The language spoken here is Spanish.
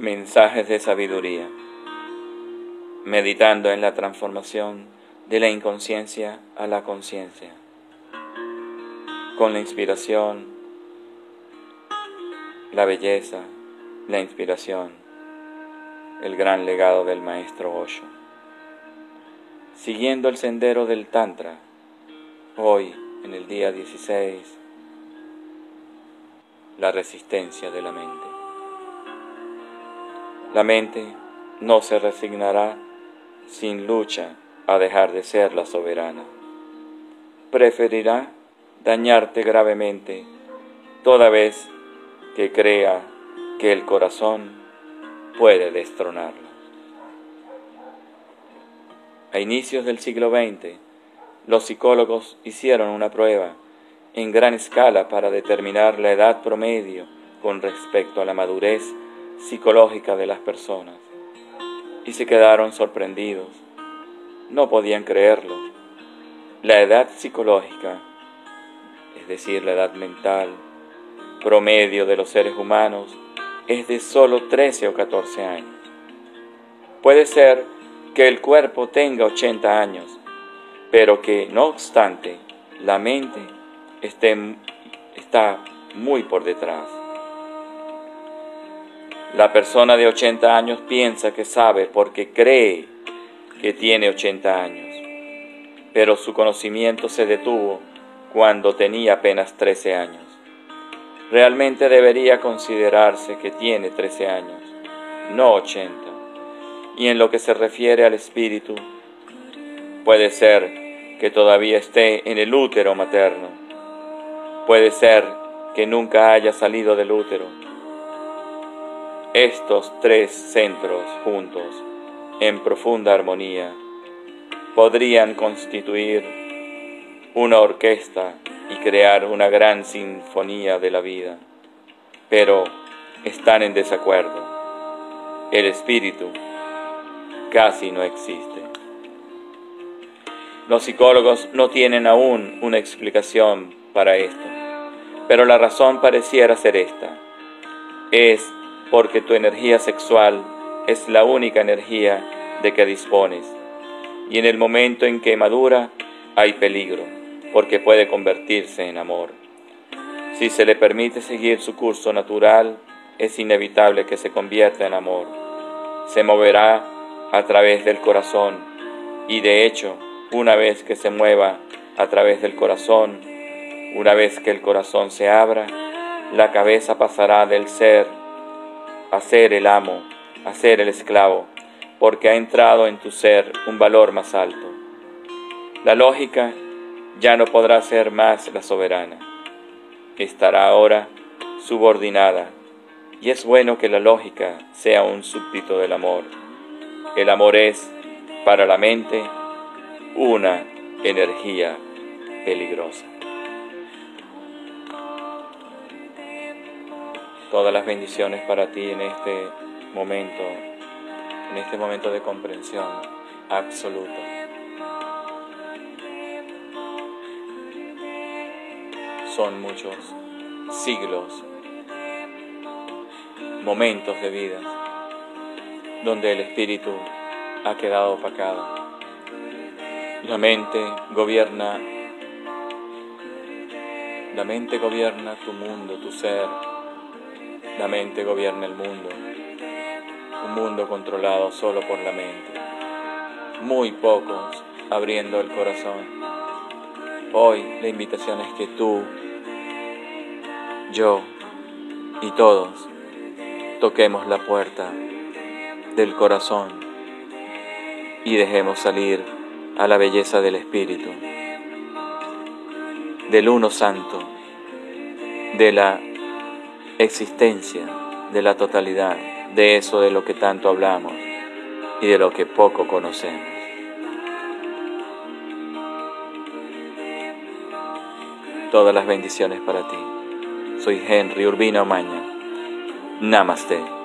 Mensajes de sabiduría. Meditando en la transformación de la inconsciencia a la conciencia. Con la inspiración, la belleza, la inspiración, el gran legado del maestro Osho. Siguiendo el sendero del Tantra, hoy, en el día 16, la resistencia de la mente. La mente no se resignará sin lucha a dejar de ser la soberana. Preferirá dañarte gravemente toda vez que crea que el corazón puede destronarla. A inicios del siglo XX, los psicólogos hicieron una prueba en gran escala para determinar la edad promedio con respecto a la madurez psicológica de las personas y se quedaron sorprendidos. No podían creerlo. La edad psicológica, es decir, la edad mental, promedio de los seres humanos, es de solo 13 o 14 años. Puede ser que el cuerpo tenga 80 años, pero que no obstante la mente está muy por detrás. La persona de 80 años piensa que sabe porque cree que tiene 80 años, pero su conocimiento se detuvo cuando tenía apenas 13 años. Realmente debería considerarse que tiene 13 años, no 80. Y en lo que se refiere al espíritu, puede ser que todavía esté en el útero materno Puede ser que nunca haya salido del útero. Estos tres centros juntos, en profunda armonía, podrían constituir una orquesta y crear una gran sinfonía de la vida, pero están en desacuerdo. El espíritu casi no existe. Los psicólogos no tienen aún una explicación para esto pero la razón pareciera ser esta. Es porque tu energía sexual es la única energía de que dispones. Y en el momento en que madura hay peligro, porque puede convertirse en amor. Si se le permite seguir su curso natural, es inevitable que se convierta en amor. Se moverá a través del corazón y de hecho, una vez que se mueva a través del corazón, una vez que el corazón se abra, la cabeza pasará del ser a ser el amo, a ser el esclavo, porque ha entrado en tu ser un valor más alto. La lógica ya no podrá ser más la soberana, estará ahora subordinada, y es bueno que la lógica sea un súbdito del amor. El amor es, para la mente, una energía peligrosa. Todas las bendiciones para ti en este momento, en este momento de comprensión absoluta. Son muchos siglos, momentos de vida donde el espíritu ha quedado opacado. La mente gobierna, la mente gobierna tu mundo, tu ser, la mente gobierna el mundo, un mundo controlado solo por la mente. Muy pocos abriendo el corazón. Hoy la invitación es que tú, yo y todos toquemos la puerta del corazón y dejemos salir a la belleza del Espíritu, del Uno Santo, de la existencia de la totalidad, de eso de lo que tanto hablamos y de lo que poco conocemos. Todas las bendiciones para ti. Soy Henry Urbina Omaña. Namaste.